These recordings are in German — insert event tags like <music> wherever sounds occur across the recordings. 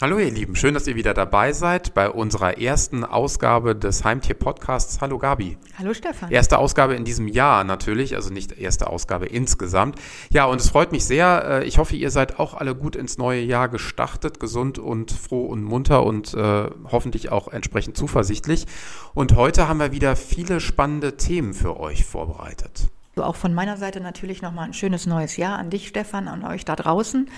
Hallo ihr Lieben, schön, dass ihr wieder dabei seid bei unserer ersten Ausgabe des Heimtier-Podcasts. Hallo Gabi. Hallo Stefan. Erste Ausgabe in diesem Jahr natürlich, also nicht erste Ausgabe insgesamt. Ja, und es freut mich sehr. Äh, ich hoffe, ihr seid auch alle gut ins neue Jahr gestartet, gesund und froh und munter und äh, hoffentlich auch entsprechend zuversichtlich. Und heute haben wir wieder viele spannende Themen für euch vorbereitet. Auch von meiner Seite natürlich nochmal ein schönes neues Jahr an dich, Stefan, an euch da draußen.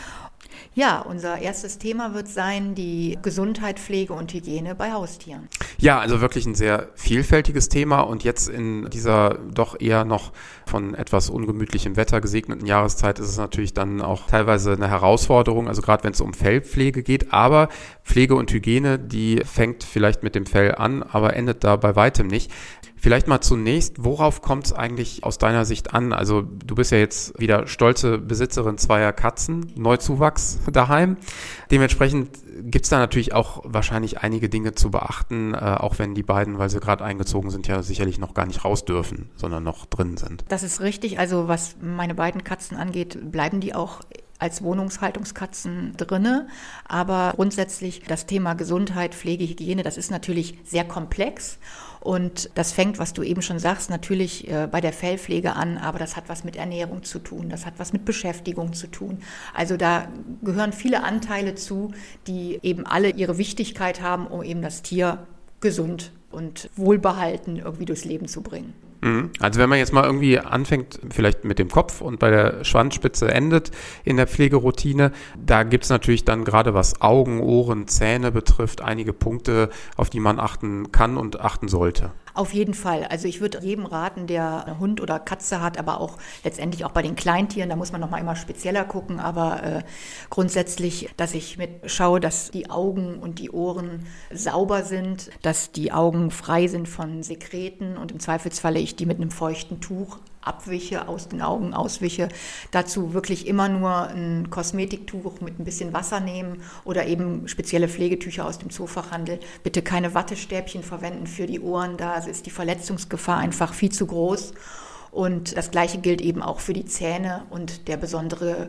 Ja, unser erstes Thema wird sein die Gesundheit, Pflege und Hygiene bei Haustieren. Ja, also wirklich ein sehr vielfältiges Thema und jetzt in dieser doch eher noch von etwas ungemütlichem Wetter gesegneten Jahreszeit ist es natürlich dann auch teilweise eine Herausforderung, also gerade wenn es um Fellpflege geht, aber Pflege und Hygiene, die fängt vielleicht mit dem Fell an, aber endet da bei weitem nicht. Vielleicht mal zunächst, worauf kommt es eigentlich aus deiner Sicht an? Also du bist ja jetzt wieder stolze Besitzerin zweier Katzen, Neuzuwachs daheim. Dementsprechend gibt es da natürlich auch wahrscheinlich einige Dinge zu beachten, äh, auch wenn die beiden, weil sie gerade eingezogen sind, ja sicherlich noch gar nicht raus dürfen, sondern noch drin sind. Das ist richtig. Also was meine beiden Katzen angeht, bleiben die auch als Wohnungshaltungskatzen drinne. Aber grundsätzlich das Thema Gesundheit, Pflege, Hygiene, das ist natürlich sehr komplex. Und das fängt, was du eben schon sagst, natürlich äh, bei der Fellpflege an, aber das hat was mit Ernährung zu tun, das hat was mit Beschäftigung zu tun. Also da gehören viele Anteile zu, die eben alle ihre Wichtigkeit haben, um eben das Tier gesund und wohlbehalten irgendwie durchs Leben zu bringen. Mhm. Also wenn man jetzt mal irgendwie anfängt, vielleicht mit dem Kopf und bei der Schwanzspitze endet in der Pflegeroutine, da gibt es natürlich dann gerade was Augen, Ohren, Zähne betrifft, einige Punkte, auf die man achten kann und achten sollte. Auf jeden Fall. Also ich würde jedem raten, der einen Hund oder Katze hat, aber auch letztendlich auch bei den Kleintieren, da muss man nochmal immer spezieller gucken, aber äh, grundsätzlich, dass ich mit schaue, dass die Augen und die Ohren sauber sind, dass die Augen frei sind von Sekreten und im Zweifelsfalle ich die mit einem feuchten Tuch abwische, aus den Augen auswische. Dazu wirklich immer nur ein Kosmetiktuch mit ein bisschen Wasser nehmen oder eben spezielle Pflegetücher aus dem Zoofachhandel. Bitte keine Wattestäbchen verwenden für die Ohren, da ist die Verletzungsgefahr einfach viel zu groß. Und das Gleiche gilt eben auch für die Zähne und der besondere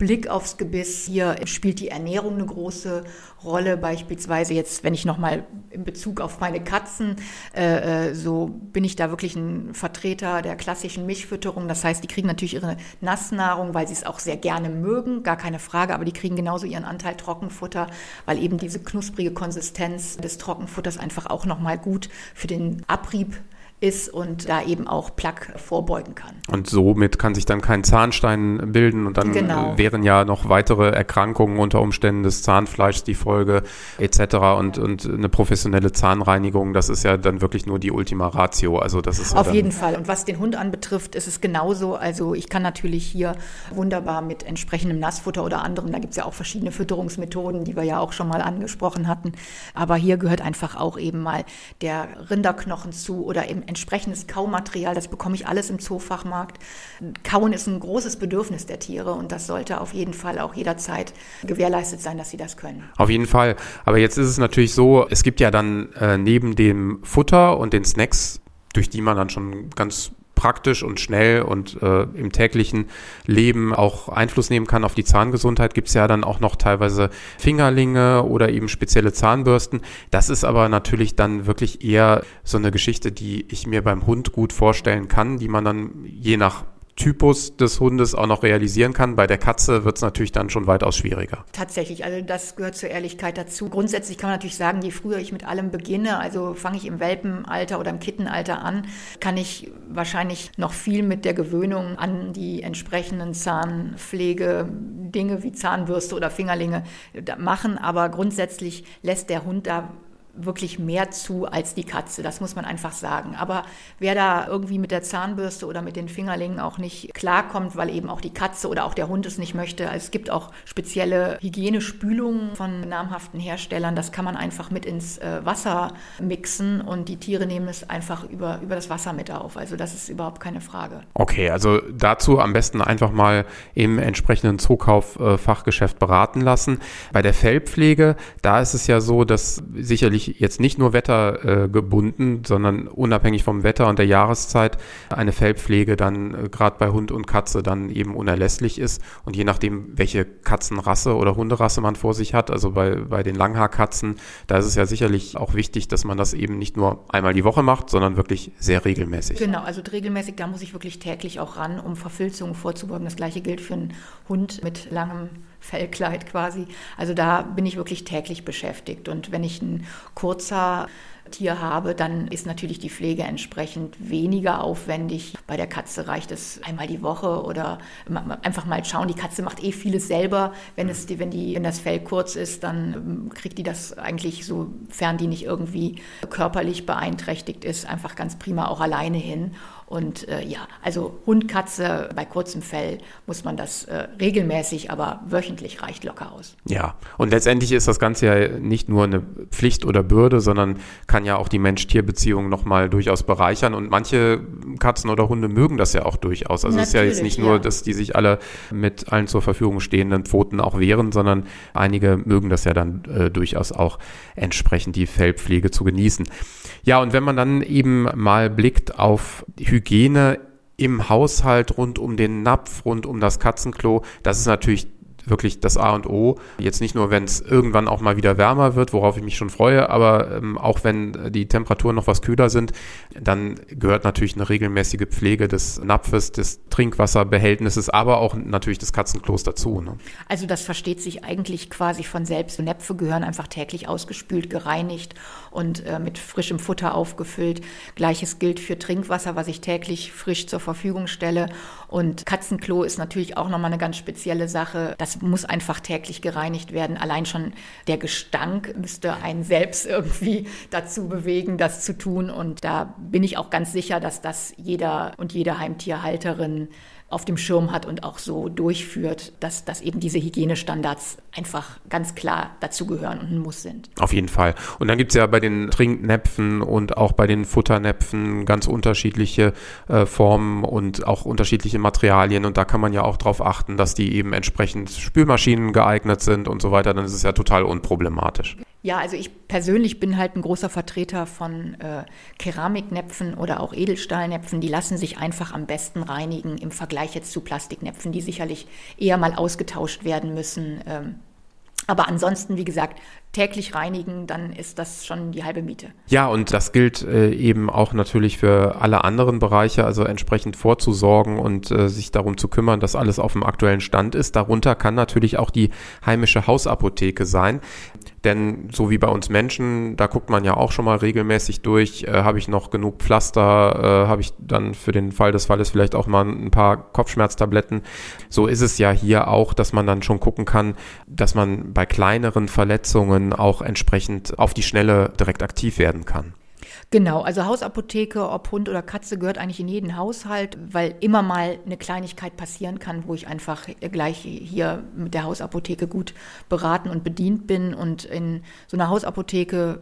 Blick aufs Gebiss. Hier spielt die Ernährung eine große Rolle. Beispielsweise jetzt, wenn ich nochmal in Bezug auf meine Katzen, äh, äh, so bin ich da wirklich ein Vertreter der klassischen Milchfütterung. Das heißt, die kriegen natürlich ihre Nassnahrung, weil sie es auch sehr gerne mögen, gar keine Frage, aber die kriegen genauso ihren Anteil Trockenfutter, weil eben diese knusprige Konsistenz des Trockenfutters einfach auch nochmal gut für den Abrieb ist und da eben auch Plaque vorbeugen kann. Und somit kann sich dann kein Zahnstein bilden und dann genau. wären ja noch weitere Erkrankungen unter Umständen des Zahnfleischs die Folge etc. Und, und eine professionelle Zahnreinigung, das ist ja dann wirklich nur die Ultima Ratio. Also das ist auf ja jeden Fall. Und was den Hund anbetrifft, ist es genauso. Also ich kann natürlich hier wunderbar mit entsprechendem Nassfutter oder anderem, da gibt es ja auch verschiedene Fütterungsmethoden, die wir ja auch schon mal angesprochen hatten. Aber hier gehört einfach auch eben mal der Rinderknochen zu oder eben entsprechendes Kaumaterial, das bekomme ich alles im Zoofachmarkt. Kauen ist ein großes Bedürfnis der Tiere und das sollte auf jeden Fall auch jederzeit gewährleistet sein, dass sie das können. Auf jeden Fall. Aber jetzt ist es natürlich so, es gibt ja dann äh, neben dem Futter und den Snacks, durch die man dann schon ganz praktisch und schnell und äh, im täglichen Leben auch Einfluss nehmen kann auf die Zahngesundheit, gibt es ja dann auch noch teilweise Fingerlinge oder eben spezielle Zahnbürsten. Das ist aber natürlich dann wirklich eher so eine Geschichte, die ich mir beim Hund gut vorstellen kann, die man dann je nach Typus des Hundes auch noch realisieren kann. Bei der Katze wird es natürlich dann schon weitaus schwieriger. Tatsächlich, also das gehört zur Ehrlichkeit dazu. Grundsätzlich kann man natürlich sagen, je früher ich mit allem beginne, also fange ich im Welpenalter oder im Kittenalter an, kann ich wahrscheinlich noch viel mit der Gewöhnung an die entsprechenden Zahnpflege Dinge wie Zahnbürste oder Fingerlinge machen. Aber grundsätzlich lässt der Hund da wirklich mehr zu als die Katze, das muss man einfach sagen. Aber wer da irgendwie mit der Zahnbürste oder mit den Fingerlingen auch nicht klarkommt, weil eben auch die Katze oder auch der Hund es nicht möchte, es gibt auch spezielle Hygienespülungen von namhaften Herstellern, das kann man einfach mit ins äh, Wasser mixen und die Tiere nehmen es einfach über, über das Wasser mit auf. Also das ist überhaupt keine Frage. Okay, also dazu am besten einfach mal im entsprechenden Zukauf-Fachgeschäft äh, beraten lassen. Bei der Fellpflege, da ist es ja so, dass sicherlich wirklich jetzt nicht nur wettergebunden, sondern unabhängig vom Wetter und der Jahreszeit eine Fellpflege dann äh, gerade bei Hund und Katze dann eben unerlässlich ist. Und je nachdem, welche Katzenrasse oder Hunderasse man vor sich hat, also bei, bei den Langhaarkatzen, da ist es ja sicherlich auch wichtig, dass man das eben nicht nur einmal die Woche macht, sondern wirklich sehr regelmäßig. Genau, also regelmäßig, da muss ich wirklich täglich auch ran, um Verfilzungen vorzubeugen. Das gleiche gilt für einen Hund mit langem Fellkleid quasi. Also da bin ich wirklich täglich beschäftigt. Und wenn ich ein kurzer Tier habe, dann ist natürlich die Pflege entsprechend weniger aufwendig. Bei der Katze reicht es einmal die Woche oder einfach mal schauen. Die Katze macht eh vieles selber. Wenn, es, wenn, die, wenn das Fell kurz ist, dann ähm, kriegt die das eigentlich, sofern die nicht irgendwie körperlich beeinträchtigt ist, einfach ganz prima auch alleine hin. Und äh, ja, also Hund, Katze bei kurzem Fell muss man das äh, regelmäßig, aber wöchentlich reicht locker aus. Ja, und letztendlich ist das Ganze ja nicht nur eine Pflicht oder Bürde, sondern kann ja auch die Mensch-Tier-Beziehung nochmal durchaus bereichern. Und manche Katzen oder Hunde mögen das ja auch durchaus. Also es ist ja jetzt nicht nur, ja. dass die sich alle mit allen zur Verfügung stehenden Pfoten auch wehren, sondern einige mögen das ja dann äh, durchaus auch entsprechend die Fellpflege zu genießen. Ja, und wenn man dann eben mal blickt auf Hygiene im Haushalt rund um den Napf, rund um das Katzenklo, das ist natürlich wirklich das A und O. Jetzt nicht nur, wenn es irgendwann auch mal wieder wärmer wird, worauf ich mich schon freue, aber ähm, auch wenn die Temperaturen noch was kühler sind, dann gehört natürlich eine regelmäßige Pflege des Napfes, des Trinkwasserbehältnisses, aber auch natürlich des Katzenklos dazu. Ne? Also das versteht sich eigentlich quasi von selbst. Näpfe gehören einfach täglich ausgespült, gereinigt und äh, mit frischem Futter aufgefüllt. Gleiches gilt für Trinkwasser, was ich täglich frisch zur Verfügung stelle. Und Katzenklo ist natürlich auch nochmal eine ganz spezielle Sache. Das muss einfach täglich gereinigt werden. Allein schon der Gestank müsste einen selbst irgendwie dazu bewegen, das zu tun. Und da bin ich auch ganz sicher, dass das jeder und jede Heimtierhalterin auf dem Schirm hat und auch so durchführt, dass, dass eben diese Hygienestandards einfach ganz klar dazugehören und ein Muss sind. Auf jeden Fall. Und dann gibt es ja bei den Trinknäpfen und auch bei den Futternäpfen ganz unterschiedliche äh, Formen und auch unterschiedliche Materialien. Und da kann man ja auch darauf achten, dass die eben entsprechend Spülmaschinen geeignet sind und so weiter. Dann ist es ja total unproblematisch. Ja, also ich persönlich bin halt ein großer Vertreter von äh, Keramiknäpfen oder auch Edelstahlnäpfen. Die lassen sich einfach am besten reinigen im Vergleich jetzt zu Plastiknäpfen, die sicherlich eher mal ausgetauscht werden müssen. Ähm, aber ansonsten, wie gesagt, täglich reinigen, dann ist das schon die halbe Miete. Ja, und das gilt äh, eben auch natürlich für alle anderen Bereiche, also entsprechend vorzusorgen und äh, sich darum zu kümmern, dass alles auf dem aktuellen Stand ist. Darunter kann natürlich auch die heimische Hausapotheke sein. Denn so wie bei uns Menschen, da guckt man ja auch schon mal regelmäßig durch, äh, habe ich noch genug Pflaster, äh, habe ich dann für den Fall des Falles vielleicht auch mal ein paar Kopfschmerztabletten. So ist es ja hier auch, dass man dann schon gucken kann, dass man bei kleineren Verletzungen man auch entsprechend auf die Schnelle direkt aktiv werden kann. Genau, also Hausapotheke, ob Hund oder Katze, gehört eigentlich in jeden Haushalt, weil immer mal eine Kleinigkeit passieren kann, wo ich einfach gleich hier mit der Hausapotheke gut beraten und bedient bin. Und in so einer Hausapotheke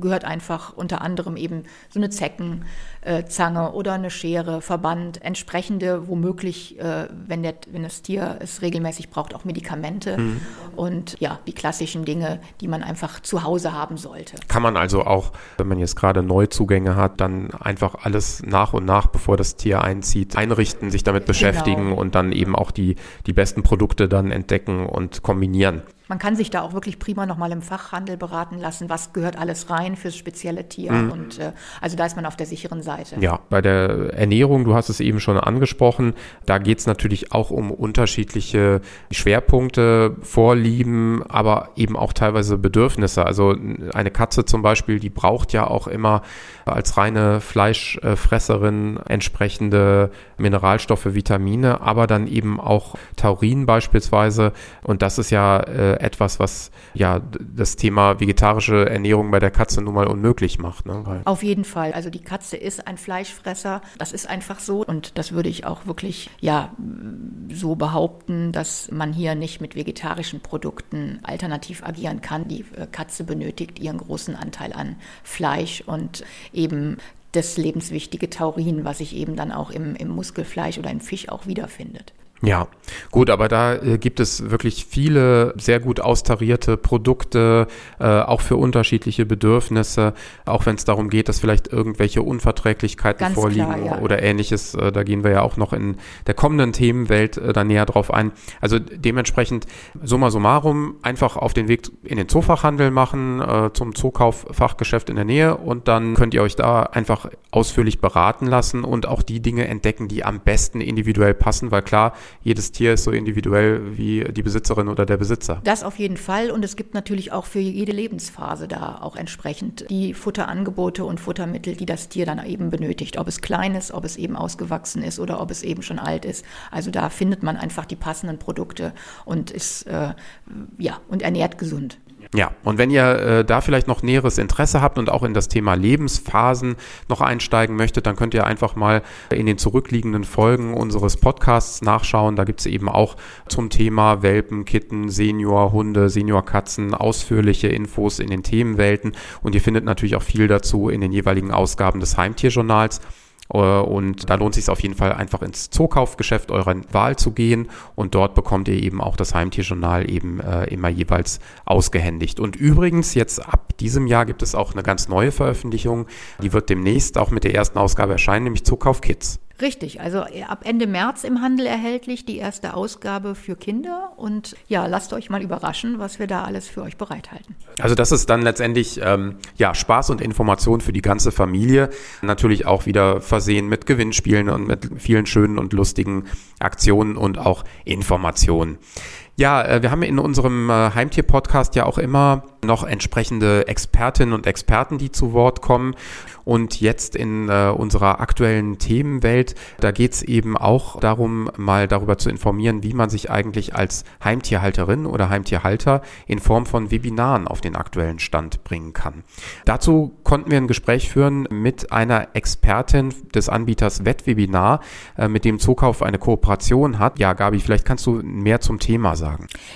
gehört einfach unter anderem eben so eine Zeckenzange oder eine Schere, Verband, entsprechende, womöglich, äh, wenn, der, wenn das Tier es regelmäßig braucht, auch Medikamente mhm. und ja, die klassischen Dinge, die man einfach zu Hause haben sollte. Kann man also auch, wenn man jetzt gerade neu Neuzugänge hat, dann einfach alles nach und nach, bevor das Tier einzieht, einrichten, sich damit beschäftigen genau. und dann eben auch die, die besten Produkte dann entdecken und kombinieren. Man kann sich da auch wirklich prima nochmal im Fachhandel beraten lassen, was gehört alles rein fürs spezielle Tier. Mhm. Und äh, also da ist man auf der sicheren Seite. Ja, bei der Ernährung, du hast es eben schon angesprochen, da geht es natürlich auch um unterschiedliche Schwerpunkte, Vorlieben, aber eben auch teilweise Bedürfnisse. Also eine Katze zum Beispiel, die braucht ja auch immer als reine Fleischfresserin entsprechende Mineralstoffe, Vitamine, aber dann eben auch Taurin beispielsweise. Und das ist ja äh, etwas, was ja das Thema vegetarische Ernährung bei der Katze nun mal unmöglich macht. Ne? Auf jeden Fall. Also die Katze ist ein Fleischfresser. Das ist einfach so. Und das würde ich auch wirklich ja so behaupten, dass man hier nicht mit vegetarischen Produkten alternativ agieren kann. Die äh, Katze benötigt ihren großen Anteil an Fleisch und eben das lebenswichtige Taurin, was sich eben dann auch im, im Muskelfleisch oder im Fisch auch wiederfindet. Ja, gut, aber da äh, gibt es wirklich viele sehr gut austarierte Produkte, äh, auch für unterschiedliche Bedürfnisse, auch wenn es darum geht, dass vielleicht irgendwelche Unverträglichkeiten Ganz vorliegen klar, ja. oder ähnliches. Äh, da gehen wir ja auch noch in der kommenden Themenwelt äh, da näher drauf ein. Also dementsprechend, summa summarum, einfach auf den Weg in den Zoofachhandel machen, zum Zookauffachgeschäft in der Nähe und dann könnt ihr euch da einfach ausführlich beraten lassen und auch die Dinge entdecken, die am besten individuell passen, weil klar, jedes Tier ist so individuell wie die Besitzerin oder der Besitzer. Das auf jeden Fall. Und es gibt natürlich auch für jede Lebensphase da auch entsprechend die Futterangebote und Futtermittel, die das Tier dann eben benötigt. Ob es klein ist, ob es eben ausgewachsen ist oder ob es eben schon alt ist. Also da findet man einfach die passenden Produkte und ist äh, ja und ernährt gesund. Ja, und wenn ihr äh, da vielleicht noch näheres Interesse habt und auch in das Thema Lebensphasen noch einsteigen möchtet, dann könnt ihr einfach mal in den zurückliegenden Folgen unseres Podcasts nachschauen. Da gibt's eben auch zum Thema Welpen, Kitten, Seniorhunde, Seniorkatzen ausführliche Infos in den Themenwelten. Und ihr findet natürlich auch viel dazu in den jeweiligen Ausgaben des Heimtierjournals. Äh, und da lohnt es sich auf jeden Fall einfach ins Zookaufgeschäft eurer Wahl zu gehen und dort bekommt ihr eben auch das Heimtierjournal eben äh, immer jeweils ausgehändigt. Und übrigens, jetzt ab diesem Jahr gibt es auch eine ganz neue Veröffentlichung. Die wird demnächst auch mit der ersten Ausgabe erscheinen, nämlich Zookauf Kids. Richtig, also äh, ab Ende März im Handel erhältlich, die erste Ausgabe für Kinder. Und ja, lasst euch mal überraschen, was wir da alles für euch bereithalten. Also das ist dann letztendlich ähm, ja, Spaß und Information für die ganze Familie. Natürlich auch wieder versehen mit Gewinnspielen und mit vielen schönen und lustigen Aktionen und auch Informationen. Ja, äh, wir haben in unserem äh, Heimtier-Podcast ja auch immer noch entsprechende Expertinnen und Experten, die zu Wort kommen. Und jetzt in äh, unserer aktuellen Themenwelt, da geht es eben auch darum, mal darüber zu informieren, wie man sich eigentlich als Heimtierhalterin oder Heimtierhalter in Form von Webinaren auf den aktuellen Stand bringen kann. Dazu konnten wir ein Gespräch führen mit einer Expertin des Anbieters Wettwebinar, mit dem Zukauf eine Kooperation hat. Ja, Gabi, vielleicht kannst du mehr zum Thema sagen.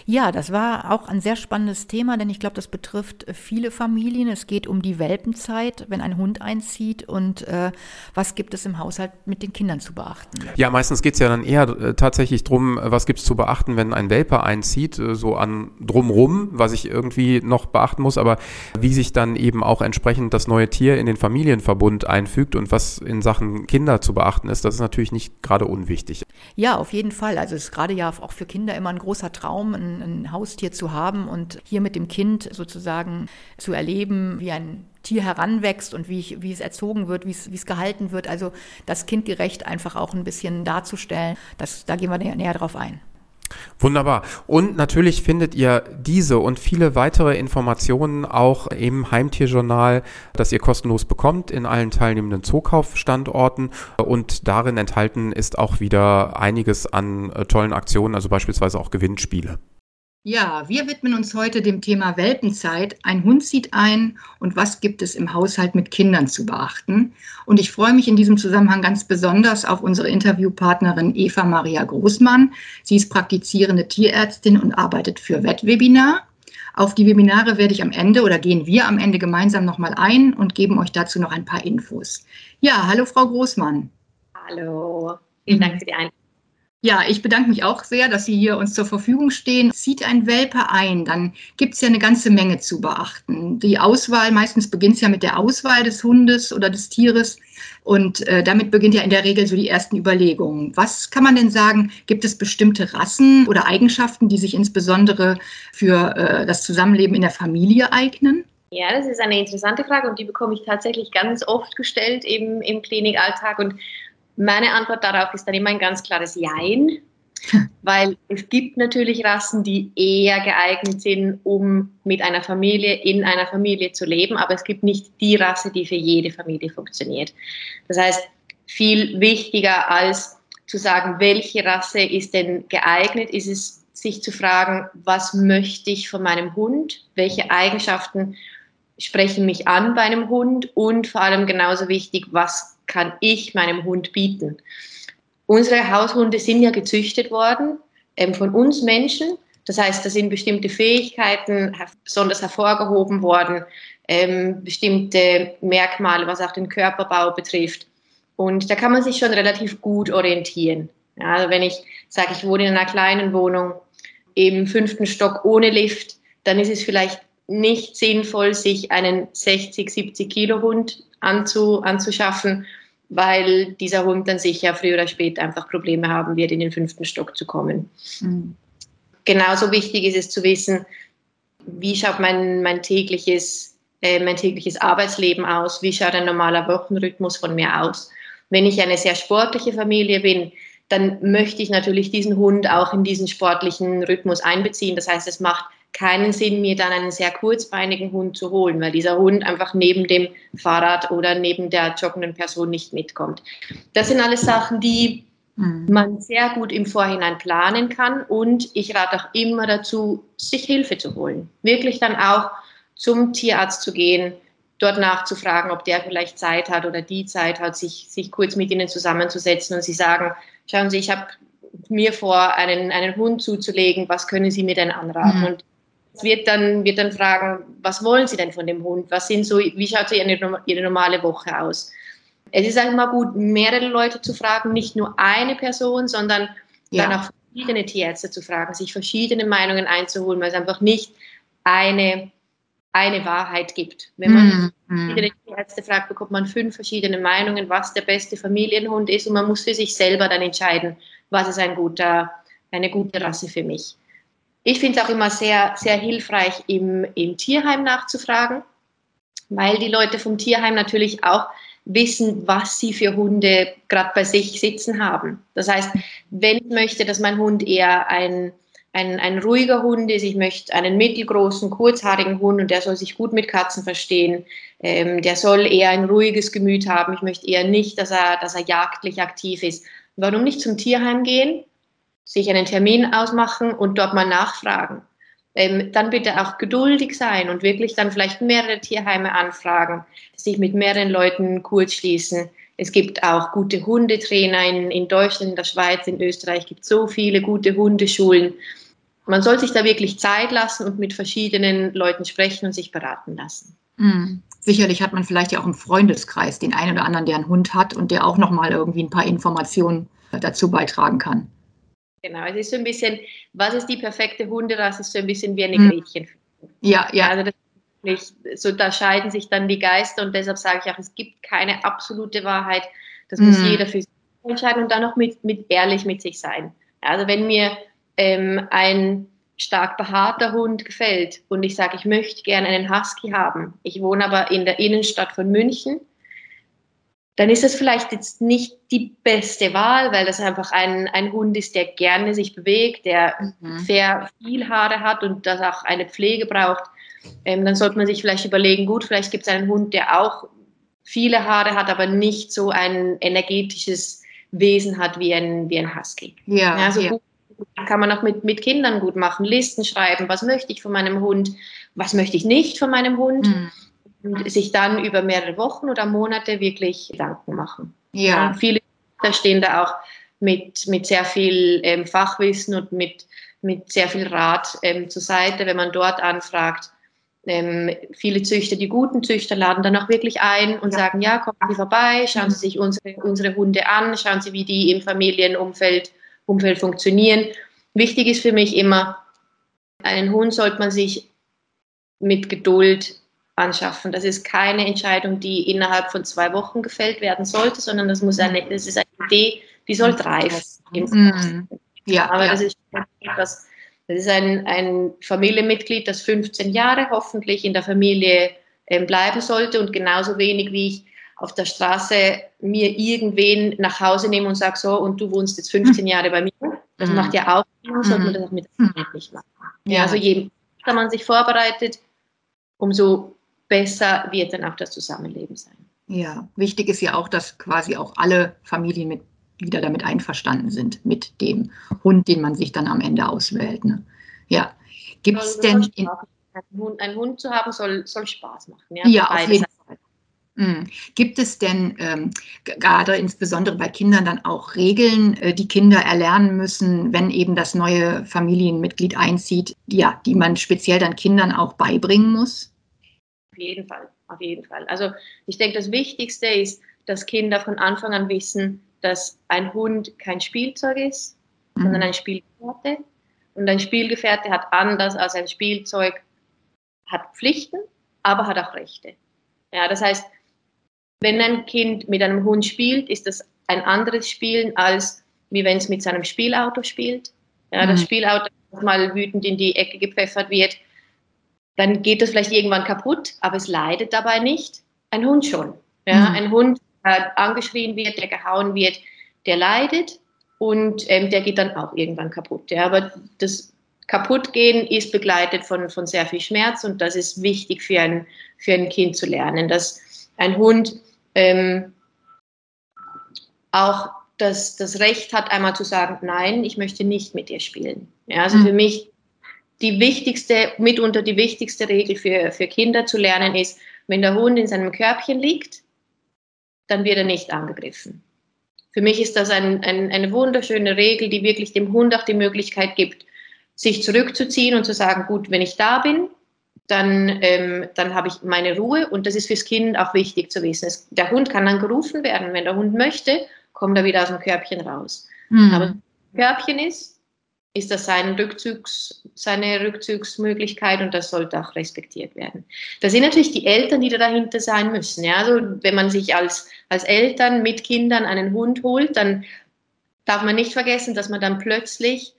Ja, das war auch ein sehr spannendes Thema, denn ich glaube, das betrifft viele Familien. Es geht um die Welpenzeit, wenn ein Hund einzieht und äh, was gibt es im Haushalt mit den Kindern zu beachten. Ja, meistens geht es ja dann eher äh, tatsächlich drum, was gibt es zu beachten, wenn ein Welpe einzieht, äh, so an drumrum, was ich irgendwie noch beachten muss, aber wie sich dann eben auch entsprechend das neue Tier in den Familienverbund einfügt und was in Sachen Kinder zu beachten ist, das ist natürlich nicht gerade unwichtig. Ja, auf jeden Fall. Also es ist gerade ja auch für Kinder immer ein großer Traum, ein, ein Haustier zu haben und hier mit dem Kind so sozusagen zu erleben, wie ein Tier heranwächst und wie, wie es erzogen wird, wie es, wie es gehalten wird. Also das kindgerecht einfach auch ein bisschen darzustellen. Das, da gehen wir näher, näher drauf ein. Wunderbar. Und natürlich findet ihr diese und viele weitere Informationen auch im Heimtierjournal, das ihr kostenlos bekommt in allen teilnehmenden Zookaufstandorten. Und darin enthalten ist auch wieder einiges an äh, tollen Aktionen, also beispielsweise auch Gewinnspiele. Ja, wir widmen uns heute dem Thema Welpenzeit. Ein Hund zieht ein und was gibt es im Haushalt mit Kindern zu beachten? Und ich freue mich in diesem Zusammenhang ganz besonders auf unsere Interviewpartnerin Eva Maria Großmann. Sie ist praktizierende Tierärztin und arbeitet für Wettwebinar. Auf die Webinare werde ich am Ende oder gehen wir am Ende gemeinsam nochmal ein und geben euch dazu noch ein paar Infos. Ja, hallo Frau Großmann. Hallo, vielen Dank für die Einladung. Ja, ich bedanke mich auch sehr, dass Sie hier uns zur Verfügung stehen. Zieht ein Welpe ein, dann gibt es ja eine ganze Menge zu beachten. Die Auswahl, meistens beginnt es ja mit der Auswahl des Hundes oder des Tieres. Und äh, damit beginnt ja in der Regel so die ersten Überlegungen. Was kann man denn sagen? Gibt es bestimmte Rassen oder Eigenschaften, die sich insbesondere für äh, das Zusammenleben in der Familie eignen? Ja, das ist eine interessante Frage und die bekomme ich tatsächlich ganz oft gestellt eben im Klinikalltag. Und meine Antwort darauf ist dann immer ein ganz klares Jein, <laughs> weil es gibt natürlich Rassen, die eher geeignet sind, um mit einer Familie in einer Familie zu leben, aber es gibt nicht die Rasse, die für jede Familie funktioniert. Das heißt, viel wichtiger als zu sagen, welche Rasse ist denn geeignet, ist es, sich zu fragen, was möchte ich von meinem Hund, welche Eigenschaften sprechen mich an bei einem Hund und vor allem genauso wichtig, was kann ich meinem Hund bieten? Unsere Haushunde sind ja gezüchtet worden ähm, von uns Menschen. Das heißt, da sind bestimmte Fähigkeiten besonders hervorgehoben worden, ähm, bestimmte Merkmale, was auch den Körperbau betrifft. Und da kann man sich schon relativ gut orientieren. Ja, also wenn ich sage, ich wohne in einer kleinen Wohnung im fünften Stock ohne Lift, dann ist es vielleicht nicht sinnvoll, sich einen 60, 70 Kilo Hund anzu, anzuschaffen, weil dieser Hund dann sicher früher oder später einfach Probleme haben wird, in den fünften Stock zu kommen. Mhm. Genauso wichtig ist es zu wissen, wie schaut mein, mein, tägliches, äh, mein tägliches Arbeitsleben aus, wie schaut ein normaler Wochenrhythmus von mir aus. Wenn ich eine sehr sportliche Familie bin, dann möchte ich natürlich diesen Hund auch in diesen sportlichen Rhythmus einbeziehen. Das heißt, es macht keinen Sinn, mir dann einen sehr kurzbeinigen Hund zu holen, weil dieser Hund einfach neben dem Fahrrad oder neben der joggenden Person nicht mitkommt. Das sind alles Sachen, die mhm. man sehr gut im Vorhinein planen kann und ich rate auch immer dazu, sich Hilfe zu holen. Wirklich dann auch zum Tierarzt zu gehen, dort nachzufragen, ob der vielleicht Zeit hat oder die Zeit hat, sich, sich kurz mit ihnen zusammenzusetzen und sie sagen, schauen Sie, ich habe mir vor, einen, einen Hund zuzulegen, was können Sie mir denn anraten? Mhm. Und wird dann, wird dann fragen, was wollen Sie denn von dem Hund? Was sind so, wie schaut so Ihre, Ihre normale Woche aus? Es ist einfach mal gut, mehrere Leute zu fragen, nicht nur eine Person, sondern ja. dann auch verschiedene Tierärzte zu fragen, sich verschiedene Meinungen einzuholen, weil es einfach nicht eine, eine Wahrheit gibt. Wenn man mm, verschiedene Tierärzte fragt, bekommt man fünf verschiedene Meinungen, was der beste Familienhund ist und man muss für sich selber dann entscheiden, was ist ein guter, eine gute Rasse für mich. Ich finde es auch immer sehr, sehr hilfreich, im, im Tierheim nachzufragen, weil die Leute vom Tierheim natürlich auch wissen, was sie für Hunde gerade bei sich sitzen haben. Das heißt, wenn ich möchte, dass mein Hund eher ein, ein, ein ruhiger Hund ist, ich möchte einen mittelgroßen, kurzhaarigen Hund und der soll sich gut mit Katzen verstehen, ähm, der soll eher ein ruhiges Gemüt haben, ich möchte eher nicht, dass er, dass er jagdlich aktiv ist. Warum nicht zum Tierheim gehen, sich einen Termin ausmachen und dort mal nachfragen. Ähm, dann bitte auch geduldig sein und wirklich dann vielleicht mehrere Tierheime anfragen, sich mit mehreren Leuten kurzschließen. Es gibt auch gute Hundetrainer in, in Deutschland, in der Schweiz, in Österreich gibt so viele gute Hundeschulen. Man soll sich da wirklich Zeit lassen und mit verschiedenen Leuten sprechen und sich beraten lassen. Mhm. Sicherlich hat man vielleicht ja auch im Freundeskreis den einen oder anderen, der einen Hund hat und der auch nochmal irgendwie ein paar Informationen dazu beitragen kann. Genau, es ist so ein bisschen, was ist die perfekte Hunderasse, ist so ein bisschen wie eine mhm. Gretchen. Ja, ja. Also das so, da scheiden sich dann die Geister und deshalb sage ich auch, es gibt keine absolute Wahrheit. Das muss mhm. jeder für sich entscheiden und dann auch mit, mit ehrlich mit sich sein. Also wenn mir ähm, ein stark behaarter Hund gefällt und ich sage, ich möchte gerne einen Husky haben, ich wohne aber in der Innenstadt von München, dann ist das vielleicht jetzt nicht die beste Wahl, weil das einfach ein, ein Hund ist, der gerne sich bewegt, der mhm. sehr viel Haare hat und das auch eine Pflege braucht. Ähm, dann sollte man sich vielleicht überlegen, gut, vielleicht gibt es einen Hund, der auch viele Haare hat, aber nicht so ein energetisches Wesen hat wie ein, wie ein Husky. Ja, ja, also ja. kann man auch mit, mit Kindern gut machen, Listen schreiben, was möchte ich von meinem Hund, was möchte ich nicht von meinem Hund. Mhm und sich dann über mehrere Wochen oder Monate wirklich Gedanken machen. Ja. Und viele da stehen da auch mit, mit sehr viel ähm, Fachwissen und mit, mit sehr viel Rat ähm, zur Seite, wenn man dort anfragt. Ähm, viele Züchter, die guten Züchter, laden dann auch wirklich ein und ja. sagen, ja, kommen Sie vorbei, schauen Sie sich unsere, unsere Hunde an, schauen Sie, wie die im Familienumfeld Umfeld funktionieren. Wichtig ist für mich immer, einen Hund sollte man sich mit Geduld anschaffen. Das ist keine Entscheidung, die innerhalb von zwei Wochen gefällt werden sollte, sondern das muss eine, das ist eine Idee, die soll reifen. Mhm. Ja, aber ja. das ist etwas, das ist ein, ein Familienmitglied, das 15 Jahre hoffentlich in der Familie ähm, bleiben sollte und genauso wenig wie ich auf der Straße mir irgendwen nach Hause nehme und sage so, und du wohnst jetzt 15 mhm. Jahre bei mir. Das mhm. macht ja auch, sollte man das auch mit nicht machen. Ja. Also je besser man sich vorbereitet, umso besser wird dann auch das Zusammenleben sein. Ja, wichtig ist ja auch, dass quasi auch alle Familienmitglieder damit einverstanden sind, mit dem Hund, den man sich dann am Ende auswählt. Ne? Ja, gibt es denn. In, einen Hund, einen Hund zu haben soll, soll Spaß machen. Ja, ja auf jeden Fall. Mhm. Gibt es denn ähm, gerade insbesondere bei Kindern dann auch Regeln, äh, die Kinder erlernen müssen, wenn eben das neue Familienmitglied einzieht, ja, die man speziell dann Kindern auch beibringen muss? Auf jeden Fall, auf jeden Fall. Also ich denke, das Wichtigste ist, dass Kinder von Anfang an wissen, dass ein Hund kein Spielzeug ist, mhm. sondern ein Spielgefährte. Und ein Spielgefährte hat anders als ein Spielzeug, hat Pflichten, aber hat auch Rechte. Ja, das heißt, wenn ein Kind mit einem Hund spielt, ist das ein anderes Spielen, als wie wenn es mit seinem Spielauto spielt. Ja, mhm. Das Spielauto, das mal wütend in die Ecke gepfeffert wird, dann geht das vielleicht irgendwann kaputt, aber es leidet dabei nicht. Ein Hund schon. Ja, mhm. Ein Hund, der angeschrien wird, der gehauen wird, der leidet und ähm, der geht dann auch irgendwann kaputt. Ja, aber das Kaputtgehen ist begleitet von, von sehr viel Schmerz und das ist wichtig für ein, für ein Kind zu lernen, dass ein Hund ähm, auch das, das Recht hat, einmal zu sagen, nein, ich möchte nicht mit dir spielen. Ja, also mhm. für mich die wichtigste, mitunter die wichtigste Regel für, für Kinder zu lernen ist, wenn der Hund in seinem Körbchen liegt, dann wird er nicht angegriffen. Für mich ist das ein, ein, eine wunderschöne Regel, die wirklich dem Hund auch die Möglichkeit gibt, sich zurückzuziehen und zu sagen, gut, wenn ich da bin, dann, ähm, dann habe ich meine Ruhe und das ist fürs Kind auch wichtig zu wissen. Es, der Hund kann dann gerufen werden. Wenn der Hund möchte, kommt er wieder aus dem Körbchen raus. Mhm. Aber wenn Körbchen ist, ist das sein Rückzugs, seine Rückzugsmöglichkeit und das sollte auch respektiert werden. Da sind natürlich die Eltern, die da dahinter sein müssen. Ja? Also wenn man sich als, als Eltern mit Kindern einen Hund holt, dann darf man nicht vergessen, dass man dann plötzlich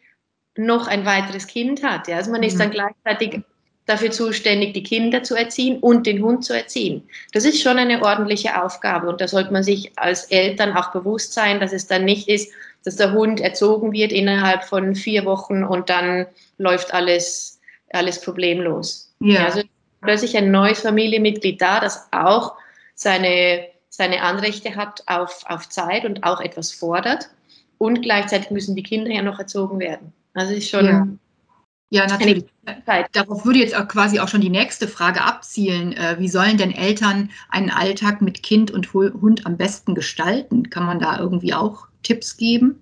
noch ein weiteres Kind hat. Ja? Also man mhm. ist dann gleichzeitig dafür zuständig, die Kinder zu erziehen und den Hund zu erziehen. Das ist schon eine ordentliche Aufgabe und da sollte man sich als Eltern auch bewusst sein, dass es dann nicht ist, dass der Hund erzogen wird innerhalb von vier Wochen und dann läuft alles, alles problemlos. Ja. Also plötzlich ein neues Familienmitglied da, das auch seine, seine Anrechte hat auf, auf Zeit und auch etwas fordert. Und gleichzeitig müssen die Kinder ja noch erzogen werden. Also ist schon. Ja. Ja, natürlich. Darauf würde jetzt auch quasi auch schon die nächste Frage abzielen. Äh, wie sollen denn Eltern einen Alltag mit Kind und Hund am besten gestalten? Kann man da irgendwie auch Tipps geben?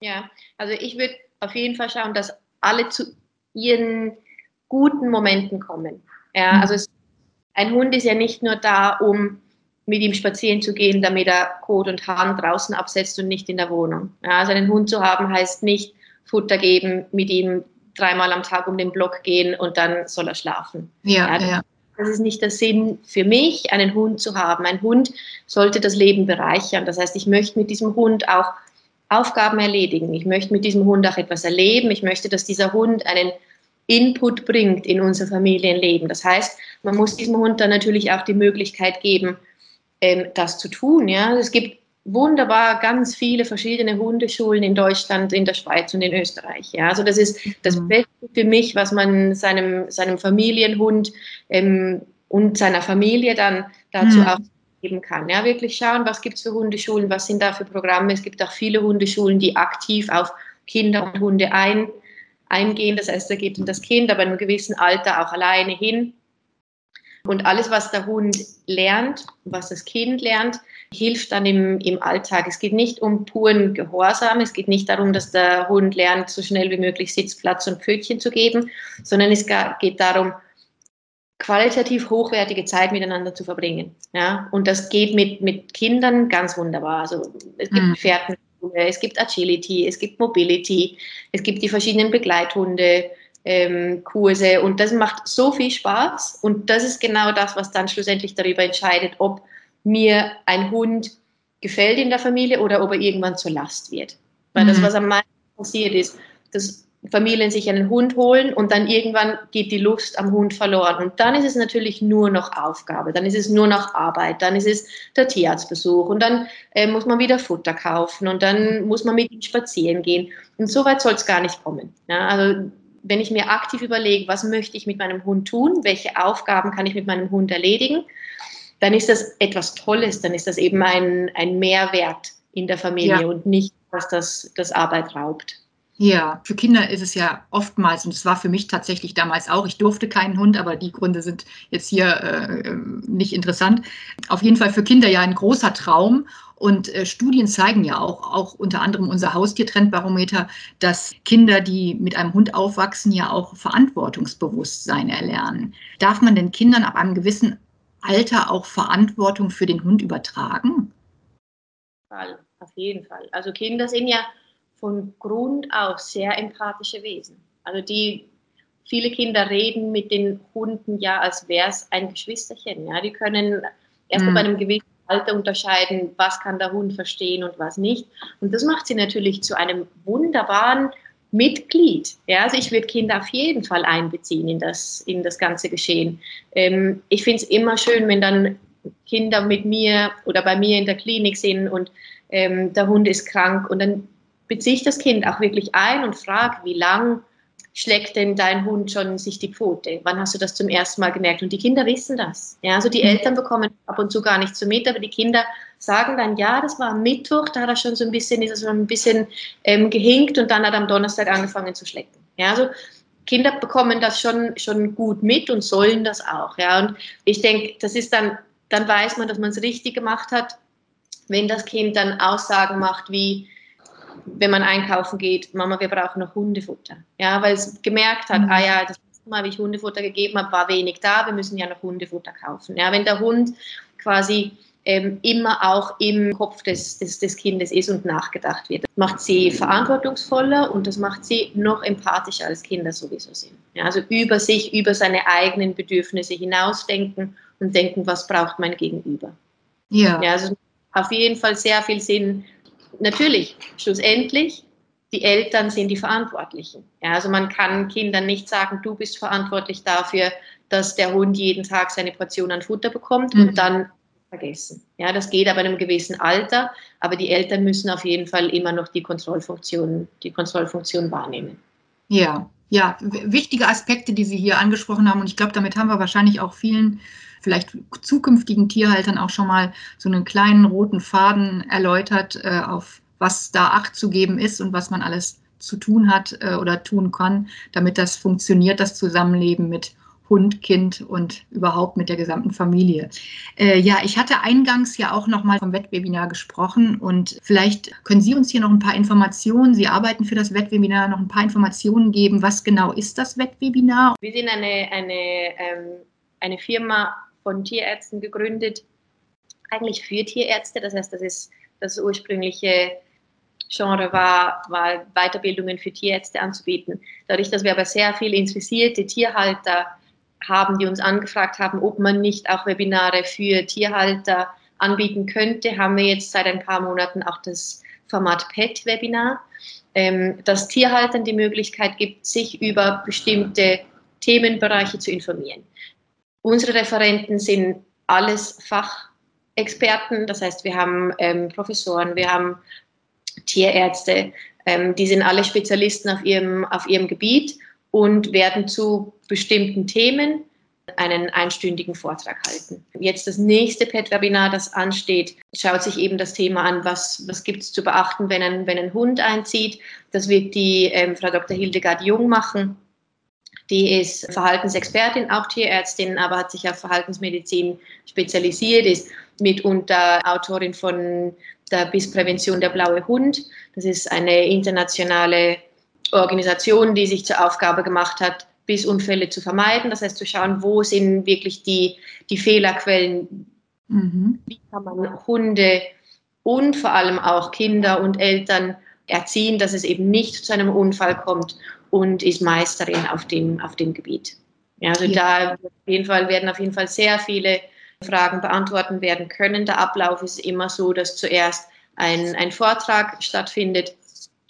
Ja, also ich würde auf jeden Fall schauen, dass alle zu ihren guten Momenten kommen. Ja, mhm. also es, ein Hund ist ja nicht nur da, um mit ihm spazieren zu gehen, damit er Kot und Hahn draußen absetzt und nicht in der Wohnung. Ja, also einen Hund zu haben heißt nicht Futter geben, mit ihm dreimal am Tag um den Block gehen und dann soll er schlafen. Ja, ja, ja. Das ist nicht der Sinn für mich, einen Hund zu haben. Ein Hund sollte das Leben bereichern. Das heißt, ich möchte mit diesem Hund auch Aufgaben erledigen. Ich möchte mit diesem Hund auch etwas erleben. Ich möchte, dass dieser Hund einen Input bringt in unser Familienleben. Das heißt, man muss diesem Hund dann natürlich auch die Möglichkeit geben, ähm, das zu tun. Ja? Es gibt wunderbar ganz viele verschiedene Hundeschulen in Deutschland, in der Schweiz und in Österreich. Ja, also das ist das mhm. Beste für mich, was man seinem, seinem Familienhund ähm, und seiner Familie dann dazu mhm. auch geben kann. Ja, wirklich schauen, was gibt es für Hundeschulen, was sind da für Programme. Es gibt auch viele Hundeschulen, die aktiv auf Kinder und Hunde ein, eingehen. Das heißt, da geht das Kind aber in einem gewissen Alter auch alleine hin. Und alles, was der Hund lernt, was das Kind lernt, hilft dann im, im Alltag. Es geht nicht um puren Gehorsam, es geht nicht darum, dass der Hund lernt, so schnell wie möglich Sitzplatz und Pfötchen zu geben, sondern es geht darum, qualitativ hochwertige Zeit miteinander zu verbringen. Ja? Und das geht mit, mit Kindern ganz wunderbar. Also es gibt mhm. Pferdschule, es gibt Agility, es gibt Mobility, es gibt die verschiedenen Begleithunde. Ähm, Kurse und das macht so viel Spaß und das ist genau das, was dann schlussendlich darüber entscheidet, ob mir ein Hund gefällt in der Familie oder ob er irgendwann zur Last wird. Weil mhm. das, was am meisten passiert ist, dass Familien sich einen Hund holen und dann irgendwann geht die Lust am Hund verloren. Und dann ist es natürlich nur noch Aufgabe, dann ist es nur noch Arbeit, dann ist es der Tierarztbesuch und dann äh, muss man wieder Futter kaufen und dann muss man mit ihm spazieren gehen. Und so weit soll es gar nicht kommen. Ja, also wenn ich mir aktiv überlege, was möchte ich mit meinem Hund tun, welche Aufgaben kann ich mit meinem Hund erledigen, dann ist das etwas Tolles, dann ist das eben ein, ein Mehrwert in der Familie ja. und nicht, dass das, das Arbeit raubt. Ja, für Kinder ist es ja oftmals, und es war für mich tatsächlich damals auch, ich durfte keinen Hund, aber die Gründe sind jetzt hier äh, nicht interessant. Auf jeden Fall für Kinder ja ein großer Traum. Und äh, Studien zeigen ja auch, auch unter anderem unser Haustiertrendbarometer, dass Kinder, die mit einem Hund aufwachsen, ja auch Verantwortungsbewusstsein erlernen. Darf man den Kindern ab einem gewissen Alter auch Verantwortung für den Hund übertragen? auf jeden Fall. Also Kinder sind ja von Grund auf sehr empathische Wesen. Also die viele Kinder reden mit den Hunden ja, als wäre es ein Geschwisterchen. Ja, die können erst mhm. bei einem gewissen Alter unterscheiden, was kann der Hund verstehen und was nicht. Und das macht sie natürlich zu einem wunderbaren Mitglied. Ja, also ich würde Kinder auf jeden Fall einbeziehen in das, in das ganze Geschehen. Ähm, ich finde es immer schön, wenn dann Kinder mit mir oder bei mir in der Klinik sind und ähm, der Hund ist krank und dann beziehe ich das Kind auch wirklich ein und frage, wie lang schlägt denn dein Hund schon sich die Pfote? Wann hast du das zum ersten Mal gemerkt? Und die Kinder wissen das. Ja, also die mhm. Eltern bekommen ab und zu gar nicht so mit, aber die Kinder sagen dann, ja, das war am Mittwoch, da hat er schon so ein bisschen, ist er schon ein bisschen ähm, gehinkt und dann hat er am Donnerstag angefangen zu schlecken. Ja, also Kinder bekommen das schon, schon gut mit und sollen das auch. Ja, und ich denke, das ist dann, dann weiß man, dass man es richtig gemacht hat, wenn das Kind dann Aussagen macht wie, wenn man einkaufen geht, Mama, wir brauchen noch Hundefutter. Ja, weil es gemerkt hat, mhm. ah ja, das letzte Mal, wie ich Hundefutter gegeben habe, war wenig da, wir müssen ja noch Hundefutter kaufen. Ja, wenn der Hund quasi ähm, immer auch im Kopf des, des, des Kindes ist und nachgedacht wird. Das macht sie verantwortungsvoller und das macht sie noch empathischer, als Kinder sowieso sind. Ja, also über sich, über seine eigenen Bedürfnisse hinausdenken und denken, was braucht mein Gegenüber. Ja. ja also auf jeden Fall sehr viel Sinn, natürlich, schlussendlich, die Eltern sind die Verantwortlichen. Ja, also man kann Kindern nicht sagen, du bist verantwortlich dafür, dass der Hund jeden Tag seine Portion an Futter bekommt mhm. und dann vergessen. Ja, das geht aber in einem gewissen Alter, aber die Eltern müssen auf jeden Fall immer noch die Kontrollfunktion, die Kontrollfunktion wahrnehmen. Ja, ja, wichtige Aspekte, die Sie hier angesprochen haben und ich glaube, damit haben wir wahrscheinlich auch vielen vielleicht zukünftigen Tierhaltern auch schon mal so einen kleinen roten Faden erläutert, äh, auf was da Acht zu geben ist und was man alles zu tun hat äh, oder tun kann, damit das funktioniert, das Zusammenleben mit Hund, Kind und überhaupt mit der gesamten Familie. Äh, ja, ich hatte eingangs ja auch noch mal vom Wettwebinar gesprochen und vielleicht können Sie uns hier noch ein paar Informationen, Sie arbeiten für das Wettwebinar, noch ein paar Informationen geben. Was genau ist das Wettwebinar? Wir sind eine, eine, ähm, eine Firma von Tierärzten gegründet, eigentlich für Tierärzte. Das heißt, das ist das ursprüngliche Genre war, war Weiterbildungen für Tierärzte anzubieten. Dadurch, dass wir aber sehr viele interessierte Tierhalter haben, die uns angefragt haben, ob man nicht auch Webinare für Tierhalter anbieten könnte, haben wir jetzt seit ein paar Monaten auch das Format PET-Webinar, ähm, das Tierhaltern die Möglichkeit gibt, sich über bestimmte Themenbereiche zu informieren. Unsere Referenten sind alles Fachexperten, das heißt, wir haben ähm, Professoren, wir haben Tierärzte, ähm, die sind alle Spezialisten auf ihrem, auf ihrem Gebiet und werden zu bestimmten Themen einen einstündigen Vortrag halten. Jetzt das nächste PET-Webinar, das ansteht, schaut sich eben das Thema an, was, was gibt es zu beachten, wenn ein, wenn ein Hund einzieht. Das wird die ähm, Frau Dr. Hildegard Jung machen. Die ist Verhaltensexpertin, auch Tierärztin, aber hat sich auf Verhaltensmedizin spezialisiert, ist mitunter Autorin von der Bissprävention der blaue Hund. Das ist eine internationale Organisation, die sich zur Aufgabe gemacht hat, Bissunfälle zu vermeiden. Das heißt, zu schauen, wo sind wirklich die, die Fehlerquellen, mhm. wie kann man Hunde und vor allem auch Kinder und Eltern erziehen, dass es eben nicht zu einem Unfall kommt und ist Meisterin auf dem, auf dem Gebiet. Ja, also ja. da auf jeden Fall werden auf jeden Fall sehr viele Fragen beantworten werden können. Der Ablauf ist immer so, dass zuerst ein, ein Vortrag stattfindet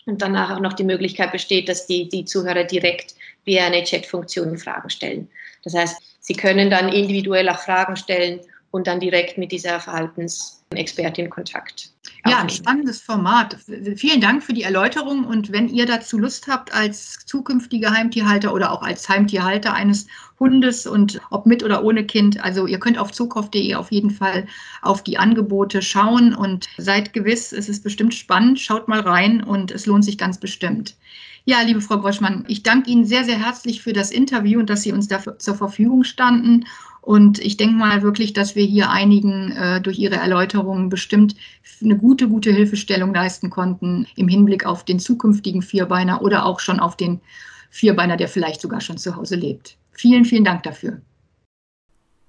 und danach auch noch die Möglichkeit besteht, dass die, die Zuhörer direkt via eine Chatfunktion Fragen stellen. Das heißt, sie können dann individuell auch Fragen stellen und dann direkt mit dieser Verhaltensexpertin Kontakt. Ja, ein spannendes Format. Vielen Dank für die Erläuterung und wenn ihr dazu Lust habt, als zukünftige Heimtierhalter oder auch als Heimtierhalter eines Hundes und ob mit oder ohne Kind, also ihr könnt auf zukauf.de auf jeden Fall auf die Angebote schauen und seid gewiss, es ist bestimmt spannend. Schaut mal rein und es lohnt sich ganz bestimmt. Ja, liebe Frau Groschmann, ich danke Ihnen sehr, sehr herzlich für das Interview und dass Sie uns dafür zur Verfügung standen. Und ich denke mal wirklich, dass wir hier einigen äh, durch Ihre Erläuterungen bestimmt eine gute, gute Hilfestellung leisten konnten im Hinblick auf den zukünftigen Vierbeiner oder auch schon auf den Vierbeiner, der vielleicht sogar schon zu Hause lebt. Vielen, vielen Dank dafür.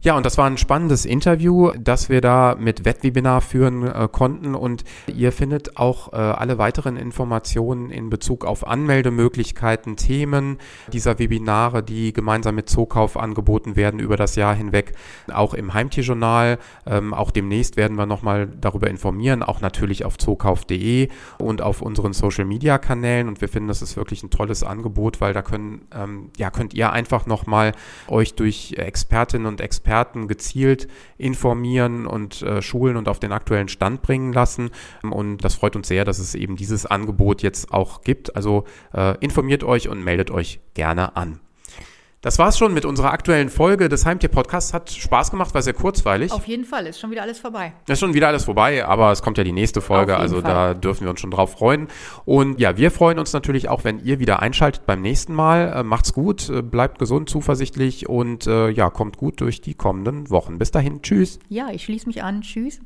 Ja, und das war ein spannendes Interview, das wir da mit Wettwebinar führen äh, konnten. Und ihr findet auch äh, alle weiteren Informationen in Bezug auf Anmeldemöglichkeiten, Themen dieser Webinare, die gemeinsam mit Zookauf angeboten werden über das Jahr hinweg, auch im Heimtierjournal. Ähm, auch demnächst werden wir nochmal darüber informieren, auch natürlich auf zookauf.de und auf unseren Social-Media-Kanälen. Und wir finden, das ist wirklich ein tolles Angebot, weil da können, ähm, ja, könnt ihr einfach nochmal euch durch Expertinnen und Experten Experten gezielt informieren und äh, schulen und auf den aktuellen Stand bringen lassen. Und das freut uns sehr, dass es eben dieses Angebot jetzt auch gibt. Also äh, informiert euch und meldet euch gerne an. Das war's schon mit unserer aktuellen Folge des Heimtier-Podcasts. Hat Spaß gemacht, war sehr kurzweilig. Auf jeden Fall, ist schon wieder alles vorbei. Ist schon wieder alles vorbei, aber es kommt ja die nächste Folge, also Fall. da dürfen wir uns schon drauf freuen. Und ja, wir freuen uns natürlich auch, wenn ihr wieder einschaltet beim nächsten Mal. Äh, macht's gut, äh, bleibt gesund, zuversichtlich und äh, ja, kommt gut durch die kommenden Wochen. Bis dahin, tschüss. Ja, ich schließe mich an. Tschüss.